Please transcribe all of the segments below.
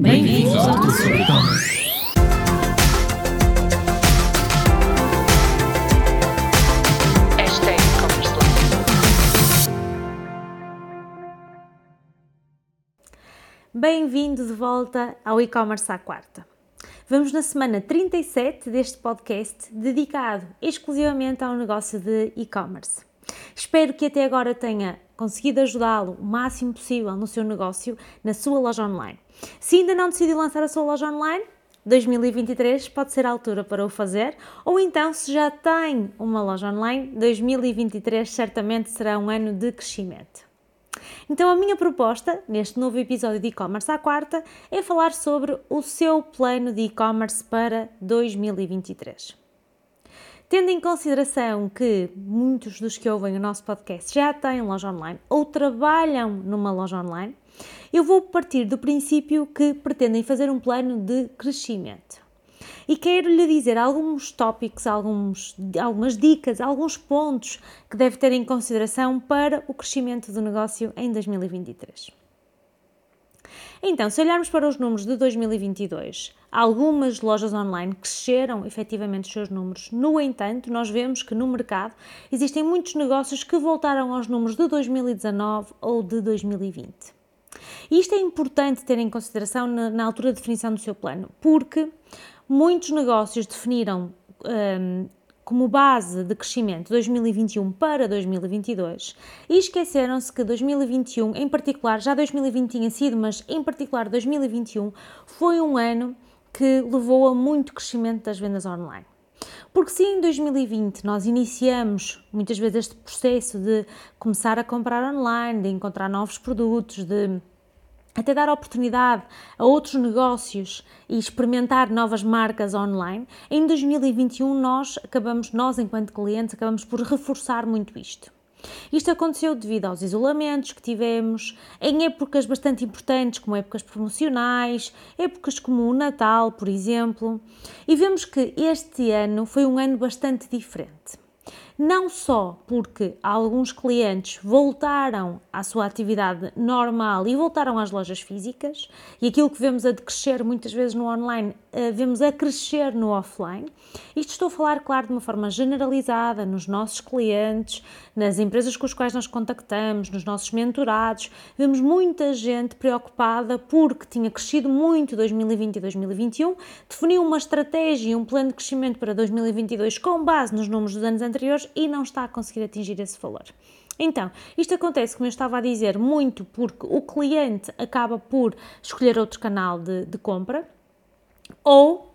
Bem-vindos ao e-commerce life. Bem-vindo de volta ao e-commerce à quarta. Vamos na semana 37 deste podcast dedicado exclusivamente ao negócio de e-commerce. Espero que até agora tenha conseguido ajudá-lo o máximo possível no seu negócio, na sua loja online. Se ainda não decidiu lançar a sua loja online, 2023 pode ser a altura para o fazer, ou então, se já tem uma loja online, 2023 certamente será um ano de crescimento. Então, a minha proposta neste novo episódio de e-commerce à quarta é falar sobre o seu plano de e-commerce para 2023. Tendo em consideração que muitos dos que ouvem o nosso podcast já têm loja online ou trabalham numa loja online, eu vou partir do princípio que pretendem fazer um plano de crescimento. E quero lhe dizer alguns tópicos, alguns, algumas dicas, alguns pontos que deve ter em consideração para o crescimento do negócio em 2023. Então, se olharmos para os números de 2022, algumas lojas online cresceram efetivamente os seus números. No entanto, nós vemos que no mercado existem muitos negócios que voltaram aos números de 2019 ou de 2020. E isto é importante ter em consideração na, na altura de definição do seu plano, porque muitos negócios definiram hum, como base de crescimento 2021 para 2022 e esqueceram-se que 2021, em particular, já 2020 tinha sido, mas em particular 2021, foi um ano que levou a muito crescimento das vendas online. Porque se em 2020 nós iniciamos muitas vezes este processo de começar a comprar online, de encontrar novos produtos, de até dar oportunidade a outros negócios e experimentar novas marcas online, em 2021 nós acabamos, nós enquanto clientes, acabamos por reforçar muito isto. Isto aconteceu devido aos isolamentos que tivemos, em épocas bastante importantes, como épocas promocionais, épocas como o Natal, por exemplo, e vemos que este ano foi um ano bastante diferente não só porque alguns clientes voltaram à sua atividade normal e voltaram às lojas físicas, e aquilo que vemos a crescer muitas vezes no online, eh, vemos a crescer no offline. Isto estou a falar, claro, de uma forma generalizada nos nossos clientes, nas empresas com as quais nós contactamos, nos nossos mentorados. Vemos muita gente preocupada porque tinha crescido muito 2020 e 2021, definiu uma estratégia e um plano de crescimento para 2022 com base nos números dos anos anteriores e não está a conseguir atingir esse valor. Então, isto acontece, como eu estava a dizer, muito porque o cliente acaba por escolher outro canal de, de compra ou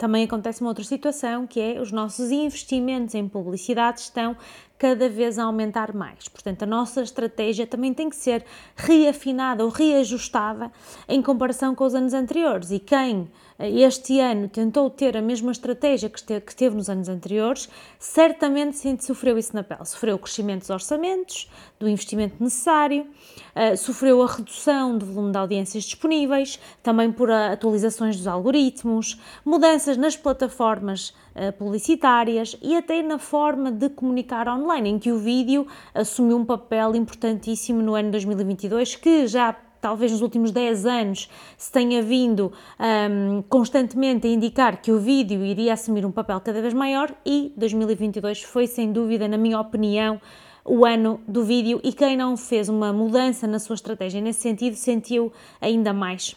também acontece uma outra situação que é os nossos investimentos em publicidade estão cada vez a aumentar mais. Portanto, a nossa estratégia também tem que ser reafinada ou reajustada em comparação com os anos anteriores. E quem este ano tentou ter a mesma estratégia que teve, nos anos anteriores, certamente sofreu isso na pele. Sofreu o crescimento dos orçamentos, do investimento necessário, uh, sofreu a redução do volume de audiências disponíveis, também por atualizações dos algoritmos, mudanças nas plataformas uh, publicitárias e até na forma de comunicar online, em que o vídeo assumiu um papel importantíssimo no ano 2022, que já talvez nos últimos 10 anos se tenha vindo um, constantemente a indicar que o vídeo iria assumir um papel cada vez maior e 2022 foi sem dúvida, na minha opinião, o ano do vídeo e quem não fez uma mudança na sua estratégia nesse sentido sentiu ainda mais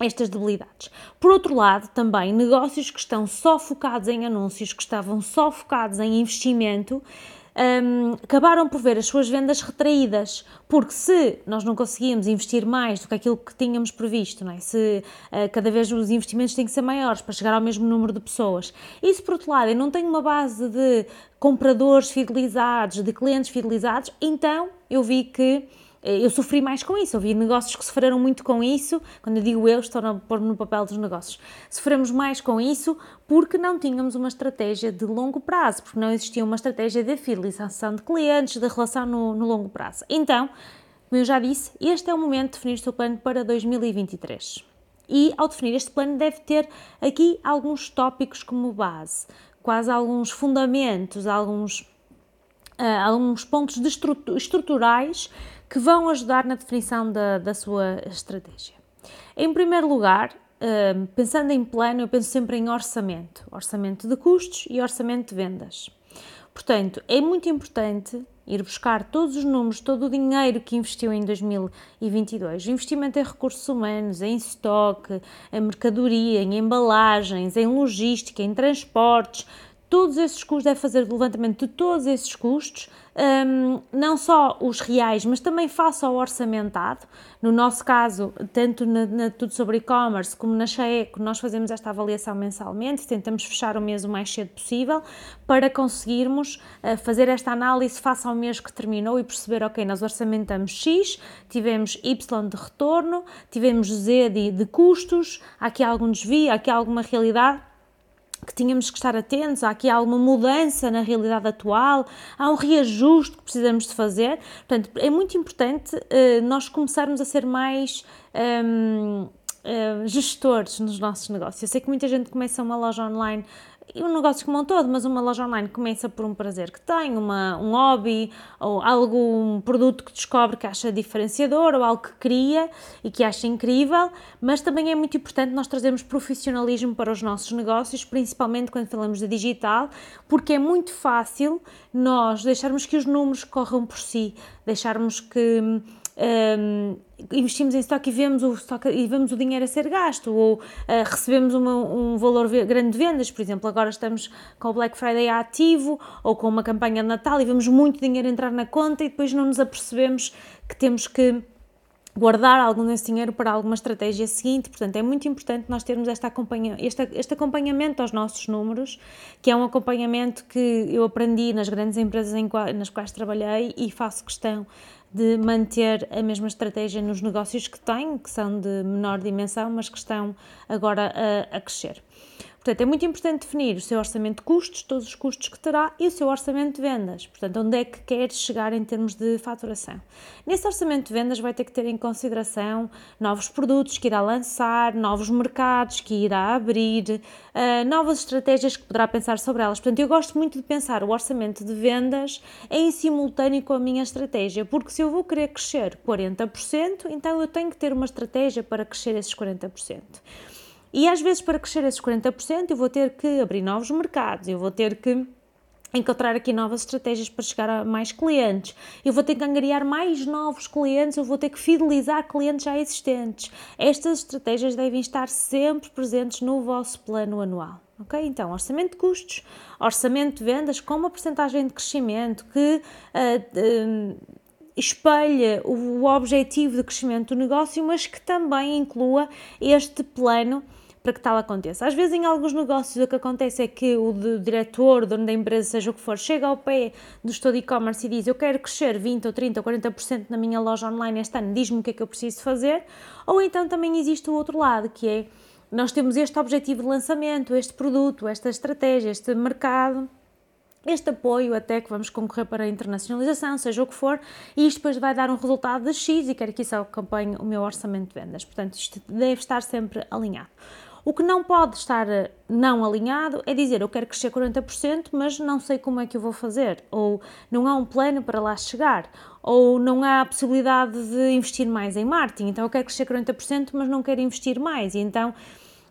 estas debilidades. Por outro lado, também negócios que estão só focados em anúncios, que estavam só focados em investimento, um, acabaram por ver as suas vendas retraídas, porque se nós não conseguíamos investir mais do que aquilo que tínhamos previsto, não é? se uh, cada vez os investimentos têm que ser maiores para chegar ao mesmo número de pessoas, e se por outro lado eu não tenho uma base de compradores fidelizados, de clientes fidelizados, então eu vi que eu sofri mais com isso. Ouvi negócios que sofreram muito com isso. Quando eu digo eu, estou a pôr no papel dos negócios. Sofremos mais com isso porque não tínhamos uma estratégia de longo prazo, porque não existia uma estratégia de fidelização de clientes, de relação no, no longo prazo. Então, como eu já disse, este é o momento de definir o seu plano para 2023. E ao definir este plano, deve ter aqui alguns tópicos como base, quase alguns fundamentos, alguns, uh, alguns pontos estruturais que vão ajudar na definição da, da sua estratégia. Em primeiro lugar, uh, pensando em plano, eu penso sempre em orçamento, orçamento de custos e orçamento de vendas. Portanto, é muito importante ir buscar todos os números, todo o dinheiro que investiu em 2022, investimento em recursos humanos, em estoque, em mercadoria, em embalagens, em logística, em transportes, todos esses custos, deve fazer o levantamento de todos esses custos, um, não só os reais, mas também face ao orçamentado. No nosso caso, tanto na, na Tudo sobre e-commerce como na Chaeco, nós fazemos esta avaliação mensalmente, tentamos fechar o mês o mais cedo possível para conseguirmos uh, fazer esta análise face ao mês que terminou e perceber, ok, nós orçamentamos X, tivemos Y de retorno, tivemos Z de, de custos, há aqui algum desvio, há aqui alguma realidade que tínhamos que estar atentos, há aqui alguma mudança na realidade atual, há um reajuste que precisamos de fazer. Portanto, é muito importante uh, nós começarmos a ser mais um, uh, gestores nos nossos negócios. Eu sei que muita gente começa uma loja online um negócio como um todo, mas uma loja online começa por um prazer que tem, uma, um hobby ou algum produto que descobre que acha diferenciador ou algo que cria e que acha incrível, mas também é muito importante nós trazermos profissionalismo para os nossos negócios, principalmente quando falamos de digital, porque é muito fácil nós deixarmos que os números corram por si, deixarmos que um, investimos em estoque e vemos o, estoque, e vemos o dinheiro a ser gasto, ou uh, recebemos uma, um valor grande de vendas, por exemplo, agora estamos com o Black Friday ativo, ou com uma campanha de Natal e vemos muito dinheiro entrar na conta e depois não nos apercebemos que temos que guardar algum desse dinheiro para alguma estratégia seguinte. Portanto, é muito importante nós termos esta acompanha, este, este acompanhamento aos nossos números, que é um acompanhamento que eu aprendi nas grandes empresas em, nas quais trabalhei e faço questão de manter a mesma estratégia nos negócios que tenho, que são de menor dimensão, mas que estão agora a, a crescer. Portanto, é muito importante definir o seu orçamento de custos, todos os custos que terá e o seu orçamento de vendas. Portanto, onde é que quer chegar em termos de faturação. Nesse orçamento de vendas vai ter que ter em consideração novos produtos que irá lançar, novos mercados que irá abrir, uh, novas estratégias que poderá pensar sobre elas. Portanto, eu gosto muito de pensar o orçamento de vendas em simultâneo com a minha estratégia, porque se eu vou querer crescer 40%, então eu tenho que ter uma estratégia para crescer esses 40%. E às vezes, para crescer esses 40%, eu vou ter que abrir novos mercados, eu vou ter que encontrar aqui novas estratégias para chegar a mais clientes, eu vou ter que angariar mais novos clientes, eu vou ter que fidelizar clientes já existentes. Estas estratégias devem estar sempre presentes no vosso plano anual. Ok? Então, orçamento de custos, orçamento de vendas com uma porcentagem de crescimento que uh, espelha o objetivo de crescimento do negócio, mas que também inclua este plano para que tal aconteça. Às vezes, em alguns negócios, o que acontece é que o diretor, dono da empresa, seja o que for, chega ao pé do gestor de e-commerce e diz: Eu quero crescer 20 ou 30 ou 40% na minha loja online este ano, diz-me o que é que eu preciso fazer. Ou então também existe o outro lado, que é nós temos este objetivo de lançamento, este produto, esta estratégia, este mercado este apoio até que vamos concorrer para a internacionalização, seja o que for, e isto depois vai dar um resultado de X e quero que isso acompanhe o meu orçamento de vendas. Portanto, isto deve estar sempre alinhado. O que não pode estar eh, não alinhado é dizer eu quero crescer 40%, mas não sei como é que eu vou fazer, ou não há um plano para lá chegar, ou não há a possibilidade de investir mais em marketing, então eu quero crescer 40%, mas não quero investir mais, e então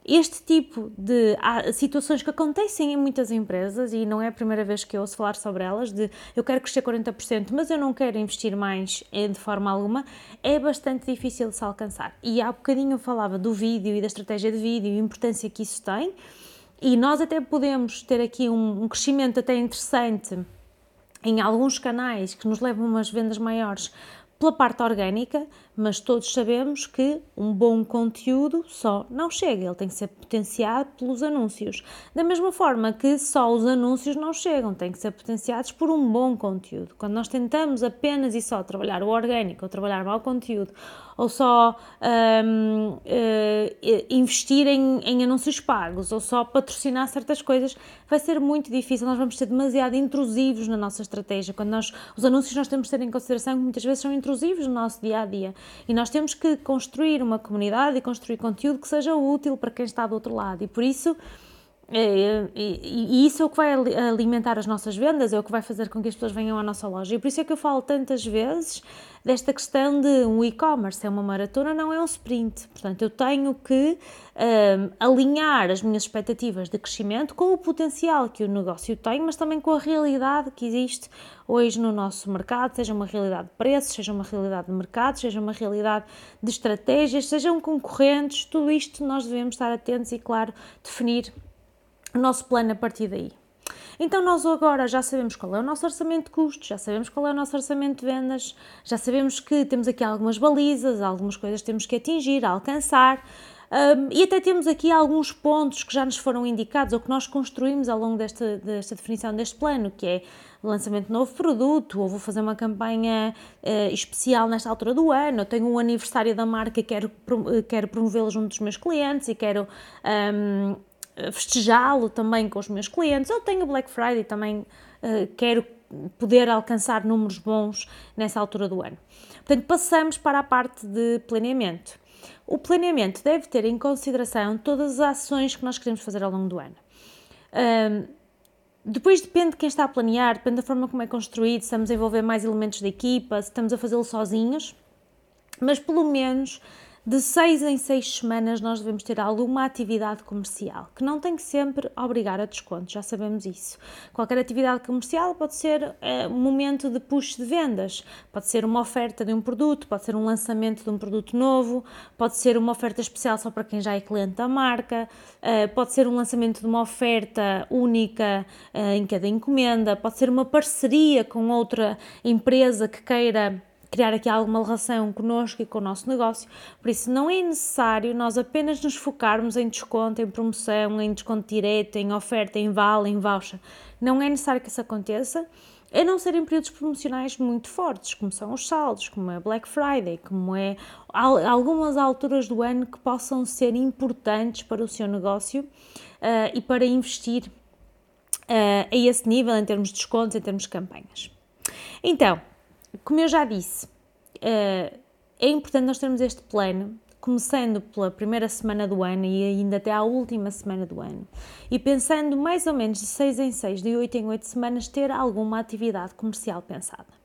este tipo de situações que acontecem em muitas empresas, e não é a primeira vez que eu ouço falar sobre elas, de eu quero crescer 40%, mas eu não quero investir mais eh, de forma alguma, é bastante difícil de se alcançar. E há bocadinho eu falava do vídeo e da estratégia de vídeo e a importância que isso tem, e nós até podemos ter aqui um, um crescimento até interessante em alguns canais que nos levam a umas vendas maiores pela parte orgânica, mas todos sabemos que um bom conteúdo só não chega, ele tem que ser potenciado pelos anúncios. Da mesma forma que só os anúncios não chegam, têm que ser potenciados por um bom conteúdo. Quando nós tentamos apenas e só trabalhar o orgânico ou trabalhar mau conteúdo, ou só um, uh, eh, investir em, em anúncios pagos, ou só patrocinar certas coisas, vai ser muito difícil. Nós vamos ser demasiado intrusivos na nossa estratégia. Quando nós, os anúncios nós temos que ter em consideração que muitas vezes são intrusivos no nosso dia a dia. E nós temos que construir uma comunidade e construir conteúdo que seja útil para quem está do outro lado. E por isso E, e, isso é o que vai alimentar as nossas vendas, é o que vai fazer com que as pessoas venham à nossa loja. E por isso é que eu falo tantas vezes desta questão de um e-commerce é uma maratona, não é um sprint. Portanto, eu tenho que um, alinhar as minhas expectativas de crescimento com o potencial que o negócio tem, mas também com a realidade que existe hoje no nosso mercado, seja uma realidade de preços, seja uma realidade de mercado, seja uma realidade de estratégias, sejam concorrentes, tudo isto nós devemos estar atentos e, claro, definir o nosso plano a partir daí. Então, nós agora já sabemos qual é o nosso orçamento de custos, já sabemos qual é o nosso orçamento de vendas, já sabemos que temos aqui algumas balizas, algumas coisas que temos que atingir, alcançar. Um, e até temos aqui alguns pontos que já nos foram indicados ou que nós construímos ao longo desta, desta definição deste plano, que é lançamento de novo produto, ou vou fazer uma campanha uh, especial nesta altura do ano, eu tenho um aniversário da marca e quero, quero promovê-lo junto dos meus clientes e quero um, festejá-lo também com os meus clientes. Eu tenho Black Friday também uh, quero poder alcançar números bons nessa altura do ano. Portanto, passamos para a parte de planeamento. O planeamento deve ter em consideração todas as ações que nós queremos fazer ao longo do ano. Um, depois depende de quem está a planear, depende da forma como é construído, se estamos a envolver mais elementos da equipa, se estamos a fazê-lo sozinhos, mas pelo menos de seis em seis semanas nós devemos ter alguma atividade comercial, que não tem que sempre obrigar a desconto, já sabemos isso. Qualquer atividade comercial pode ser é, um momento de push de vendas, pode ser uma oferta de um produto, pode ser um lançamento de um produto novo, pode ser uma oferta especial só para quem já é cliente da marca, é, pode ser um lançamento de uma oferta única é, em cada encomenda, pode ser uma parceria com outra empresa que queira criar aqui alguma relação connosco e com o nosso negócio. Por isso, não é necessário nós apenas nos focarmos em desconto, em promoção, em desconto direto, em oferta, em vale, em voucher. Não é necessário que isso aconteça, a não ser em períodos promocionais muito fortes, como são os saldos, como é Black Friday, como é algumas alturas do ano que possam ser importantes para o seu negócio uh, e para investir uh, a esse nível em termos de descontos, em termos de campanhas. Então, como eu já disse, eh, é importante nós termos este plano, começando pela primeira semana do ano e ainda até à última semana do ano, e pensando mais ou menos de 6 em 6, de 8 em 8 semanas, ter alguma atividade comercial pensada.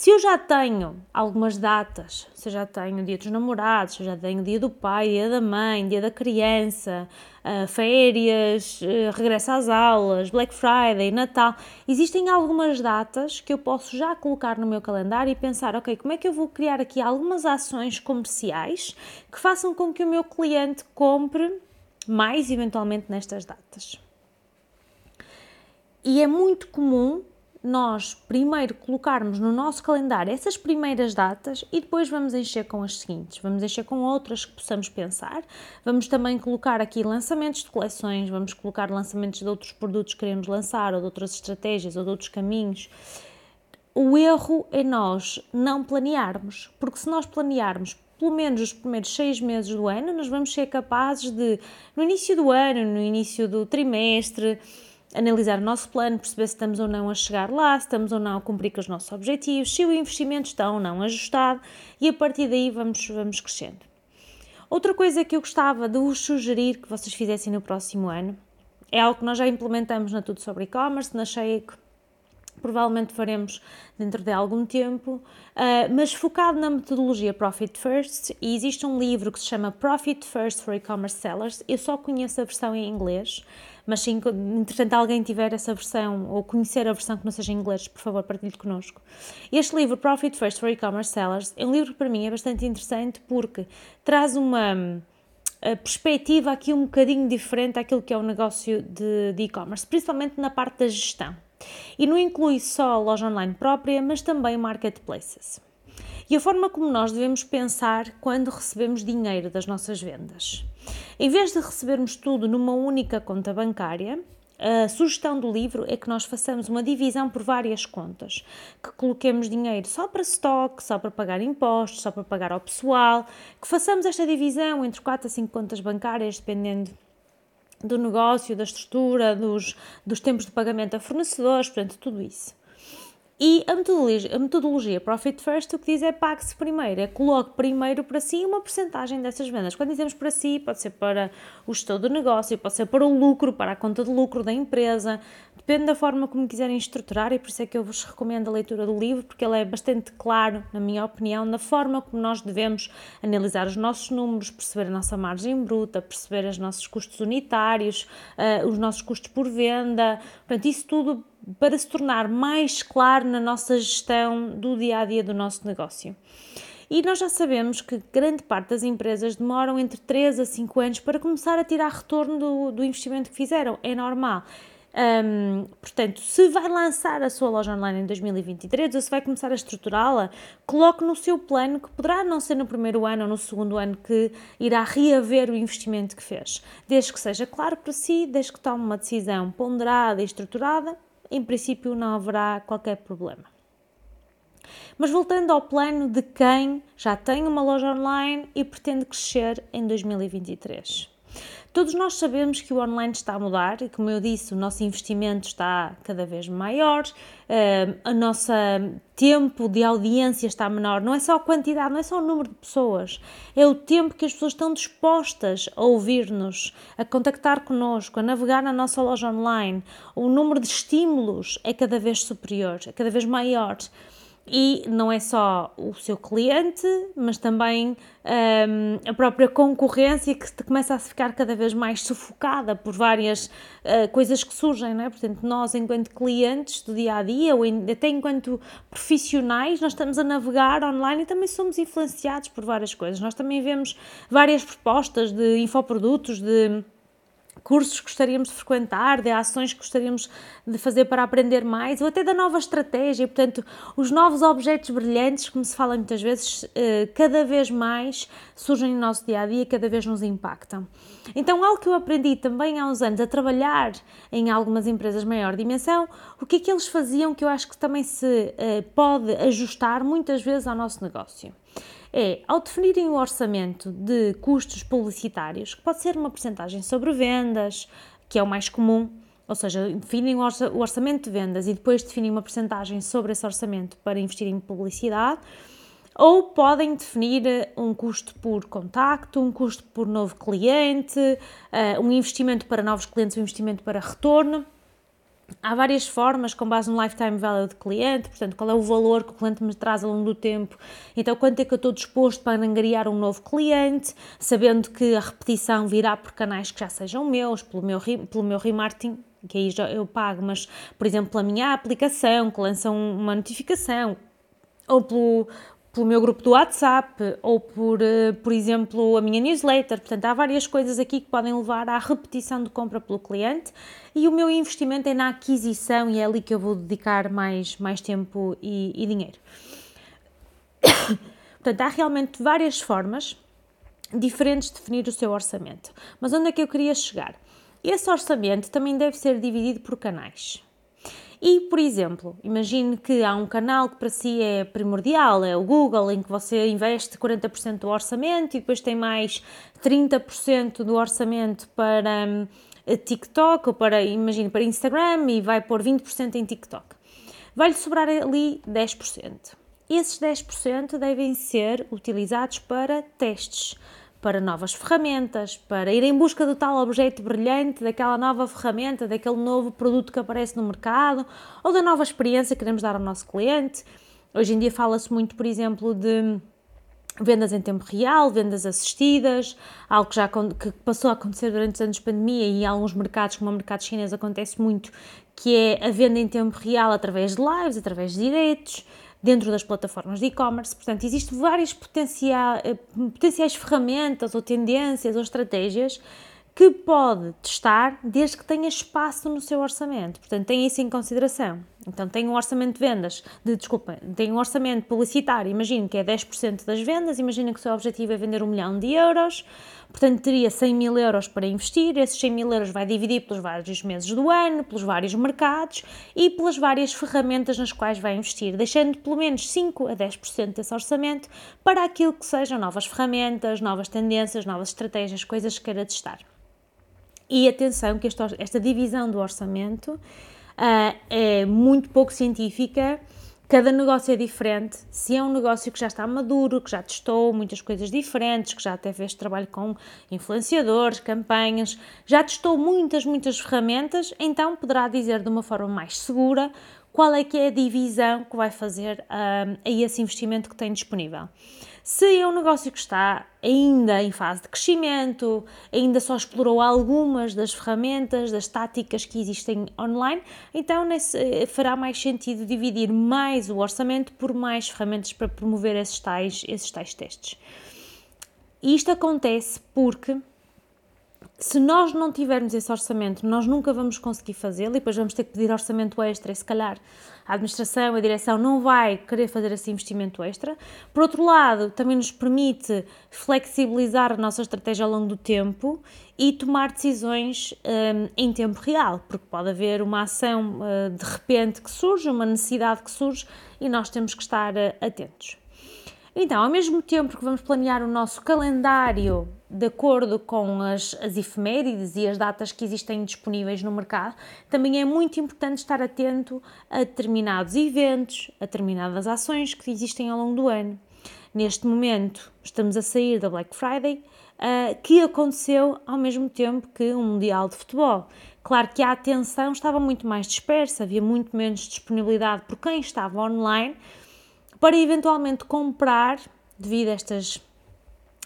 Se eu já tenho algumas datas, se eu já tenho dia dos namorados, se eu já tenho dia do pai, dia da mãe, dia da criança, uh, férias, uh, regresso às aulas, Black Friday, Natal, existem algumas datas que eu posso já colocar no meu calendário e pensar, ok, como é que eu vou criar aqui algumas ações comerciais que façam com que o meu cliente compre mais eventualmente nestas datas. E é muito comum nós primeiro colocarmos no nosso calendário essas primeiras datas e depois vamos encher com as seguintes. Vamos encher com outras que possamos pensar. Vamos também colocar aqui lançamentos de coleções, vamos colocar lançamentos de outros produtos que queremos lançar, ou de outras estratégias, ou de outros caminhos. O erro é nós não planearmos, porque se nós planearmos pelo menos os primeiros seis meses do ano, nós vamos ser capazes de, no início do ano, no início do trimestre, analisar o nosso plano, perceber se estamos ou não a chegar lá, se estamos ou não a cumprir com os nossos objetivos, se o investimento está ou não ajustado e a partir daí vamos, vamos crescendo. Outra coisa que eu gostava de vos sugerir que vocês fizessem no próximo ano é algo que nós já implementamos na Tudo sobre E-Commerce, na Shake, provavelmente faremos dentro de algum tempo, uh, mas focado na metodologia Profit First, e existe um livro que se chama Profit First for E-Commerce Sellers, eu só conheço a versão em inglês, mas se entretanto alguém tiver essa versão ou conhecer a versão que não seja em inglês, por favor, partilhe connosco. Este livro, Profit First for E-Commerce Sellers, é um livro que para mim é bastante interessante porque traz uma perspectiva aqui um bocadinho diferente daquilo que é o negócio de e-commerce, principalmente na parte da gestão. E não inclui só a loja online própria, mas também marketplaces. E a forma como nós devemos pensar quando recebemos dinheiro das nossas vendas. Em vez de recebermos tudo numa única conta bancária, a sugestão do livro é que nós façamos uma divisão por várias contas, que coloquemos dinheiro só para stock, só para pagar impostos, só para pagar ao pessoal, que façamos esta divisão entre 4 a 5 contas bancárias, dependendo do negócio, da estrutura, dos, dos tempos de pagamento a fornecedores, portanto, tudo isso. E a metodologia, a metodologia Profit First o que diz é pague-se primeiro, é coloque primeiro para si uma porcentagem dessas vendas. Quando dizemos para si, pode ser para o gestor do negócio, pode ser para o lucro, para a conta de lucro da empresa, depende da forma como quiserem estruturar e por isso é que eu vos recomendo a leitura do livro, porque ele é bastante claro, na minha opinião, na forma como nós devemos analisar os nossos números, perceber a nossa margem bruta, perceber os nossos custos unitários, uh, os nossos custos por venda, portanto, isso tudo para se tornar mais claro na nossa gestão do dia a dia do nosso negócio. E nós já sabemos que grande parte das empresas demoram entre 3 a 5 anos para começar a tirar retorno do, do investimento que fizeram. É normal. Um, portanto, se vai lançar a sua loja online em 2023 ou se vai começar a estruturá-la, coloque no seu plano que poderá não ser no primeiro ano ou no segundo ano que irá reaver o investimento que fez. Desde que seja claro para si, desde que tome uma decisão ponderada e estruturada, em princípio não haverá qualquer problema. Mas voltando ao plano de quem já tem uma loja online e pretende crescer em 2023. Todos nós sabemos que o online está a mudar e, como eu disse, o nosso investimento está cada vez maior, uh, o nosso tempo de audiência está menor. Não é só a quantidade, não é só o número de pessoas, é o tempo que as pessoas estão dispostas a ouvir-nos, a contactar connosco, a navegar na nossa loja online. O número de estímulos é cada vez superior, é cada vez maior e não é só o seu cliente, mas também um, a própria concorrência que começa a ficar cada vez mais sufocada por várias uh, coisas que surgem, não é? Portanto, nós, enquanto clientes do dia a dia, ou até enquanto profissionais, nós estamos a navegar online e também somos influenciados por várias coisas. Nós também vemos várias propostas de infoprodutos, de cursos que gostaríamos de frequentar, de ações que gostaríamos de fazer para aprender mais, ou até da nova estratégia. Portanto, os novos objetos brilhantes, como se fala muitas vezes, eh, cada vez mais surgem no nosso dia a dia, cada vez nos impactam. Então, algo que eu aprendi também há uns anos a trabalhar em algumas empresas de maior dimensão, o que é que eles faziam que eu acho que também se eh, pode ajustar muitas vezes ao nosso negócio é, ao definirem o orçamento de custos publicitários, que pode ser uma porcentagem sobre vendas, que é o mais comum, ou seja, definem o orçamento de vendas e depois definem uma porcentagem sobre esse orçamento para investir em publicidade, ou podem definir eh, um custo por contacto, um custo por novo cliente, eh, um investimento para novos clientes, um investimento para retorno. Há várias formas com base no lifetime value do cliente, portanto, qual é o valor que o cliente me traz ao longo do tempo. Então, quanto é que eu estou disposto para angariar um novo cliente, sabendo que a repetição virá por canais que já sejam meus, pelo meu, pelo meu remarketing, que aí já eu pago, mas, por exemplo, a minha aplicação que lança uma notificação, ou pelo, pelo meu grupo do WhatsApp ou por, eh, por exemplo, a minha newsletter. Portanto, há várias coisas aqui que podem levar à repetição de compra pelo cliente e o meu investimento é na aquisição e é ali que eu vou dedicar mais, mais tempo e, e dinheiro. Portanto, há realmente várias formas diferentes de definir o seu orçamento. Mas onde é que eu queria chegar? Esse orçamento também deve ser dividido por canais. E, por exemplo, imagine que há um canal que para si é primordial, é o Google, em que você investe 40% do orçamento e depois tem mais 30% do orçamento para hum, TikTok ou para, imagine, para Instagram e vai pôr 20% em TikTok. Vai-lhe sobrar ali 10%. Esses 10% devem ser utilizados para testes para novas ferramentas, para ir em busca do tal objeto brilhante, daquela nova ferramenta, daquele novo produto que aparece no mercado ou da nova experiência que queremos dar ao nosso cliente. Hoje em dia fala-se muito, por exemplo, de vendas em tempo real, vendas assistidas, algo que já que passou a acontecer durante os anos de pandemia e em alguns mercados, como o mercado chinês, acontece muito, que é a venda em tempo real através de lives, através de diretos, dentro das plataformas de e-commerce. Portanto, existem várias potenciais, eh, potenciais ferramentas ou tendências ou estratégias que pode testar desde que tenha espaço no seu orçamento. Portanto, tenha isso em consideração. Então, tem um orçamento de vendas, de, desculpa, tem um orçamento publicitário, imagine que é 10% das vendas, imagine que o seu objetivo é vender um milhão de euros, portanto, teria 100 mil euros para investir, esses 100 mil euros vai dividir pelos vários meses do ano, pelos vários mercados e pelas várias ferramentas nas quais vai investir, deixando pelo menos 5 a 10% desse orçamento para aquilo que sejam novas ferramentas, novas tendências, novas estratégias, coisas que queira testar. E atenção que esta, esta divisão do orçamento uh, é muito pouco científica Cada negócio é diferente. Se é um negócio que já está maduro, que já testou muitas coisas diferentes, que já até fez trabalho com influenciadores, campanhas, já testou muitas, muitas ferramentas, então poderá dizer de uma forma mais segura qual é que é a divisão que vai fazer um, a esse investimento que tem disponível. Se é um negócio que está ainda em fase de crescimento, ainda só explorou algumas das ferramentas, das táticas que existem online, então nesse, eh, fará mais sentido dividir mais o orçamento por mais ferramentas para promover esses tais, esses tais testes. E isto acontece porque se nós não tivermos esse orçamento, nós nunca vamos conseguir fazê-lo e depois vamos ter que pedir orçamento extra e se calhar a administração, a direção não vai querer fazer esse investimento extra. Por outro lado, também nos permite flexibilizar a nossa estratégia ao longo do tempo e tomar decisões um, em tempo real, porque pode haver uma ação uh, de repente que surge, uma necessidade que surge e nós temos que estar uh, atentos. Então, ao mesmo tempo que vamos planear o nosso calendário de acordo com as, as efemérides e as datas que existem disponíveis no mercado, também é muito importante estar atento a determinados eventos, a determinadas ações que existem ao longo do ano. Neste momento, estamos a sair da Black Friday, uh, que aconteceu ao mesmo tempo que um Mundial de Futebol. Claro que a atenção estava muito mais dispersa, havia muito menos disponibilidade por quem estava online para eventualmente comprar, devido a estas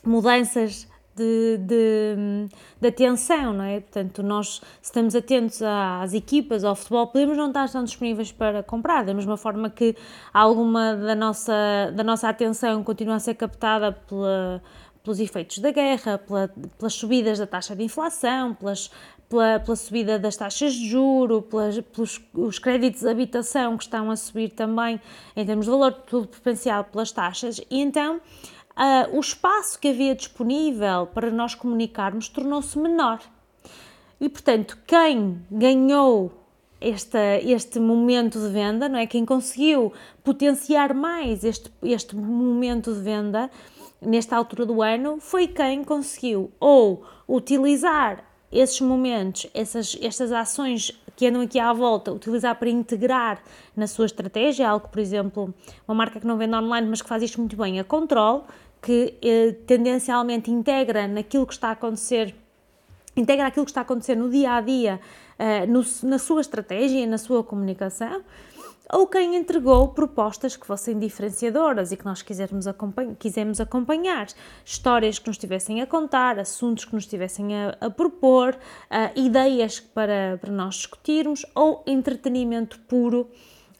mudanças de, de, de, atenção, não é? Portanto, nós, se estamos atentos às equipas, ao futebol, podemos não estar tão disponíveis para comprar, da mesma forma que alguma da nossa, da nossa atenção continua a ser captada pela, pelos efeitos da guerra, pela, pelas subidas da taxa de inflação, pelas, pela, pela subida das taxas de juro, pelas, pelos os créditos de habitação que estão a subir também em termos de valor, tudo potencial pelas taxas, e então uh, o espaço que havia disponível para nós comunicarmos tornou-se menor. E portanto, quem ganhou este, este momento de venda, não é? Quem conseguiu potenciar mais este, este momento de venda nesta altura do ano foi quem conseguiu ou utilizar esses momentos, essas, estas ações que andam aqui à volta, utilizar para integrar na sua estratégia, algo, por exemplo, uma marca que não vende online, mas que faz isto muito bem, a Control, que eh, tendencialmente integra naquilo que está a acontecer, integra aquilo que está a acontecer no dia a dia, eh, na sua estratégia na sua comunicação ou quem entregou propostas que fossem diferenciadoras e que nós quisermos acompanhar, quisemos acompanhar, histórias que nos estivessem a contar, assuntos que nos estivessem a, a propor, uh, ideias para, para nós discutirmos ou entretenimento puro,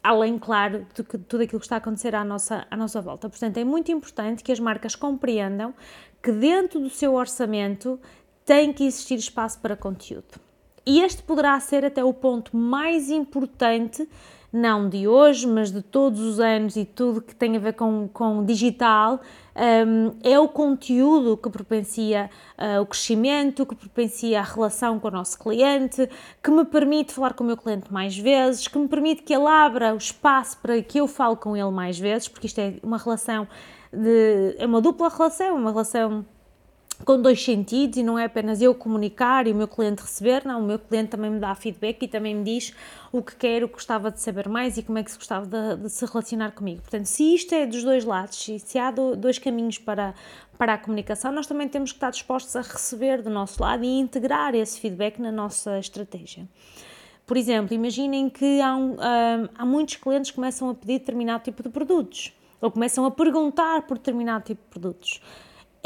além, claro, de, que, tudo aquilo que está a acontecer à nossa, à nossa volta. Portanto, é muito importante que as marcas compreendam que dentro do seu orçamento tem que existir espaço para conteúdo. E este poderá ser até o ponto mais importante não de hoje, mas de todos os anos e tudo que tem a ver com, com digital, um, é o conteúdo que propicia uh, o crescimento, que propicia a relação com o nosso cliente, que me permite falar com o meu cliente mais vezes, que me permite que ele abra o espaço para que eu fale com ele mais vezes, porque isto é uma relação de. é uma dupla relação, uma relação com dois sentidos e não é apenas eu comunicar e o meu cliente receber, não, o meu cliente também me dá feedback e também me diz o que quer, o que gostava de saber mais e como é que se gostava de, de se relacionar comigo. Portanto, se isto é dos dois lados, e se há do, dois caminhos para, para a comunicação, nós também temos que estar dispostos a receber do nosso lado e integrar esse feedback na nossa estratégia. Por exemplo, imaginem que há, um, há muitos clientes que começam a pedir determinado tipo de produtos ou começam a perguntar por determinado tipo de produtos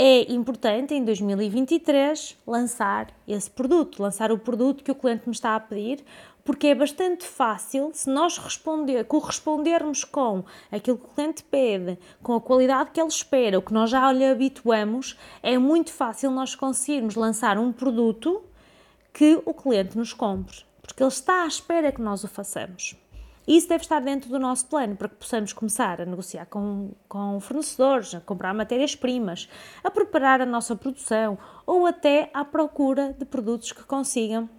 é importante em 2023 lançar esse produto, lançar o produto que o cliente me está a pedir, porque é bastante fácil se nós responder, correspondermos com aquilo que o cliente pede, com a qualidade que ele espera, o que nós já lhe habituamos, é muito fácil nós conseguirmos lançar um produto que o cliente nos compre, porque ele está à espera que nós o façamos. Isso deve estar dentro do nosso plano para que possamos começar a negociar com, com fornecedores, a comprar matérias-primas, a preparar a nossa produção ou até à procura de produtos que consigam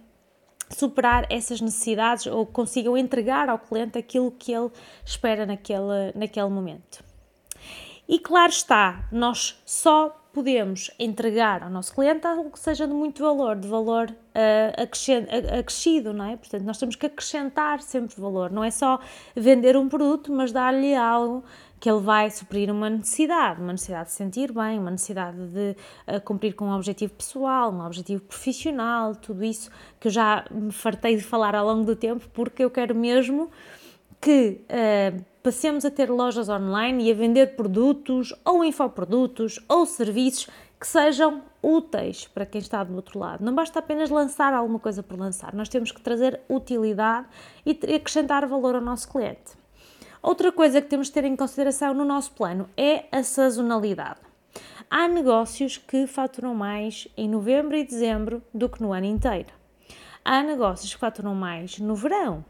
superar essas necessidades ou consigam entregar ao cliente aquilo que ele espera naquele, naquele momento. E claro está, nós só podemos entregar ao nosso cliente algo que seja de muito valor, de valor uh, acrescido, não é? Portanto, nós temos que acrescentar sempre valor, não é só vender um produto, mas dar-lhe algo que ele vai suprir uma necessidade, uma necessidade de sentir bem, uma necessidade de uh, cumprir com um objetivo pessoal, um objetivo profissional, tudo isso que eu já me fartei de falar ao longo do tempo, porque eu quero mesmo que uh, passemos a ter lojas online e a vender produtos ou infoprodutos ou serviços que sejam úteis para quem está do outro lado. Não basta apenas lançar alguma coisa por lançar, nós temos que trazer utilidade e acrescentar valor ao nosso cliente. Outra coisa que temos de ter em consideração no nosso plano é a sazonalidade. Há negócios que faturam mais em novembro e dezembro do que no ano inteiro. Há negócios que faturam mais no verão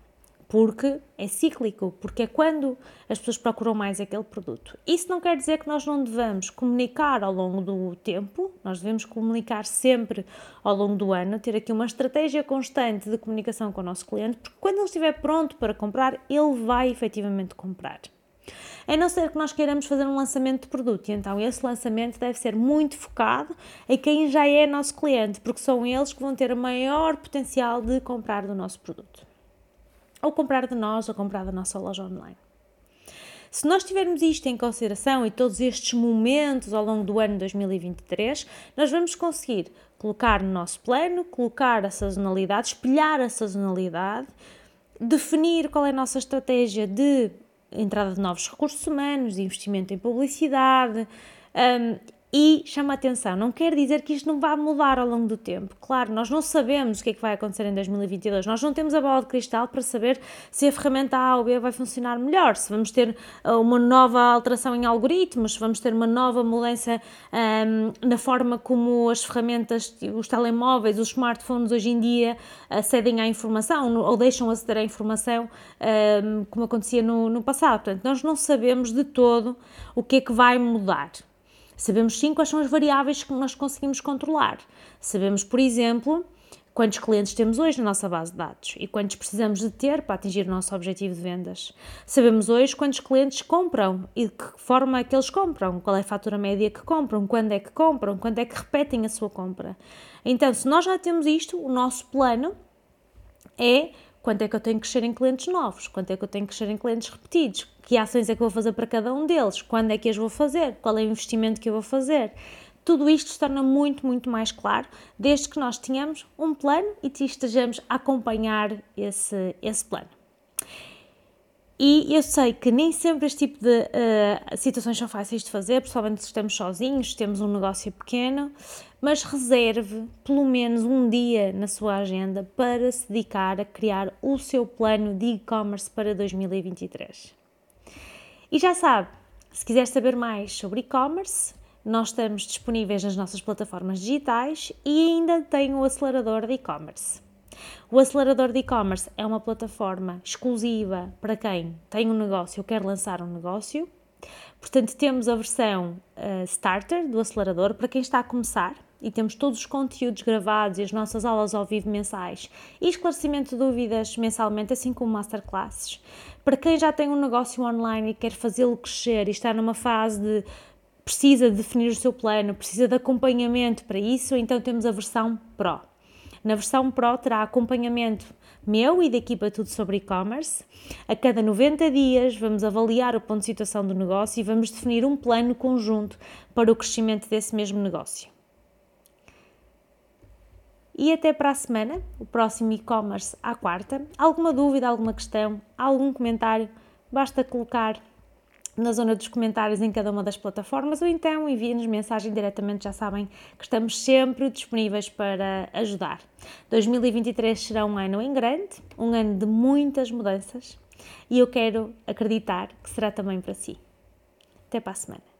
porque é cíclico, porque é quando as pessoas procuram mais aquele produto. Isso não quer dizer que nós não devamos comunicar ao longo do tempo, nós devemos comunicar sempre ao longo do ano, ter aqui uma estratégia constante de comunicação com o nosso cliente, porque quando ele estiver pronto para comprar, ele vai efetivamente comprar. A não ser que nós queiramos fazer um lançamento de produto, e então esse lançamento deve ser muito focado em quem já é nosso cliente, porque são eles que vão ter o maior potencial de comprar do nosso produto ou comprar de nós ou comprar da nossa loja online. Se nós tivermos isto em consideração e todos estes momentos ao longo do ano 2023, nós vamos conseguir colocar no nosso plano, colocar a sazonalidade, espelhar a sazonalidade, definir qual é a nossa estratégia de entrada de novos recursos humanos, de investimento em publicidade um, e chama atenção, não quer dizer que isto não vá mudar ao longo do tempo. Claro, nós não sabemos o que é que vai acontecer em 2022, nós não temos a bola de cristal para saber se a ferramenta A ou B vai funcionar melhor, se vamos ter uh, uma nova alteração em algoritmos, se vamos ter uma nova mudança um, na forma como as ferramentas, os telemóveis, os smartphones hoje em dia acedem à informação ou deixam aceder à informação um, como acontecia no, no passado. Portanto, nós não sabemos de todo o que é que vai mudar. Sabemos sim quais são as variáveis que nós conseguimos controlar. Sabemos, por exemplo, quantos clientes temos hoje na nossa base de dados e quantos precisamos de ter para atingir o nosso objetivo de vendas. Sabemos hoje quantos clientes compram e de que forma é que eles compram, qual é a fatura média que compram, quando é que compram, quando é que repetem a sua compra. Então, se nós já temos isto, o nosso plano é quanto é que eu tenho que crescer em clientes novos, quanto é que eu tenho que crescer em clientes repetidos, que ações é que eu vou fazer para cada um deles, quando é que as vou fazer, qual é o investimento que eu vou fazer. Tudo isto se torna muito, muito mais claro, desde que nós tenhamos um plano e estejamos a acompanhar esse, esse plano. E eu sei que nem sempre este tipo de uh, situações são fáceis de fazer, principalmente se estamos sozinhos, temos um negócio pequeno, mas reserve pelo menos um dia na sua agenda para se dedicar a criar o seu plano de e-commerce para 2023. E já sabe, se quiser saber mais sobre e-commerce, nós estamos disponíveis nas nossas plataformas digitais e ainda tem o acelerador de e-commerce. O acelerador de e-commerce é uma plataforma exclusiva para quem tem um negócio ou quer lançar um negócio. Portanto, temos a versão uh, starter do acelerador para quem está a começar e temos todos os conteúdos gravados e as nossas aulas ao vivo mensais e esclarecimento de dúvidas mensalmente, assim como masterclasses. Para quem já tem um negócio online e quer fazê-lo crescer e está numa fase de precisa definir o seu plano, precisa de acompanhamento para isso, então temos a versão Pro. Na versão Pro terá acompanhamento meu e da equipa Tudo sobre E-Commerce. A cada 90 dias vamos avaliar o ponto de situação do negócio e vamos definir um plano conjunto para o crescimento desse mesmo negócio. E até para a semana, o próximo e-commerce à quarta. Alguma dúvida, alguma questão, algum comentário, basta colocar na zona dos comentários em cada uma das plataformas ou então enviem-nos mensagem diretamente, já sabem que estamos sempre disponíveis para ajudar. 2023 será um ano em grande, um ano de muitas mudanças e eu quero acreditar que será também para si. Até para a semana.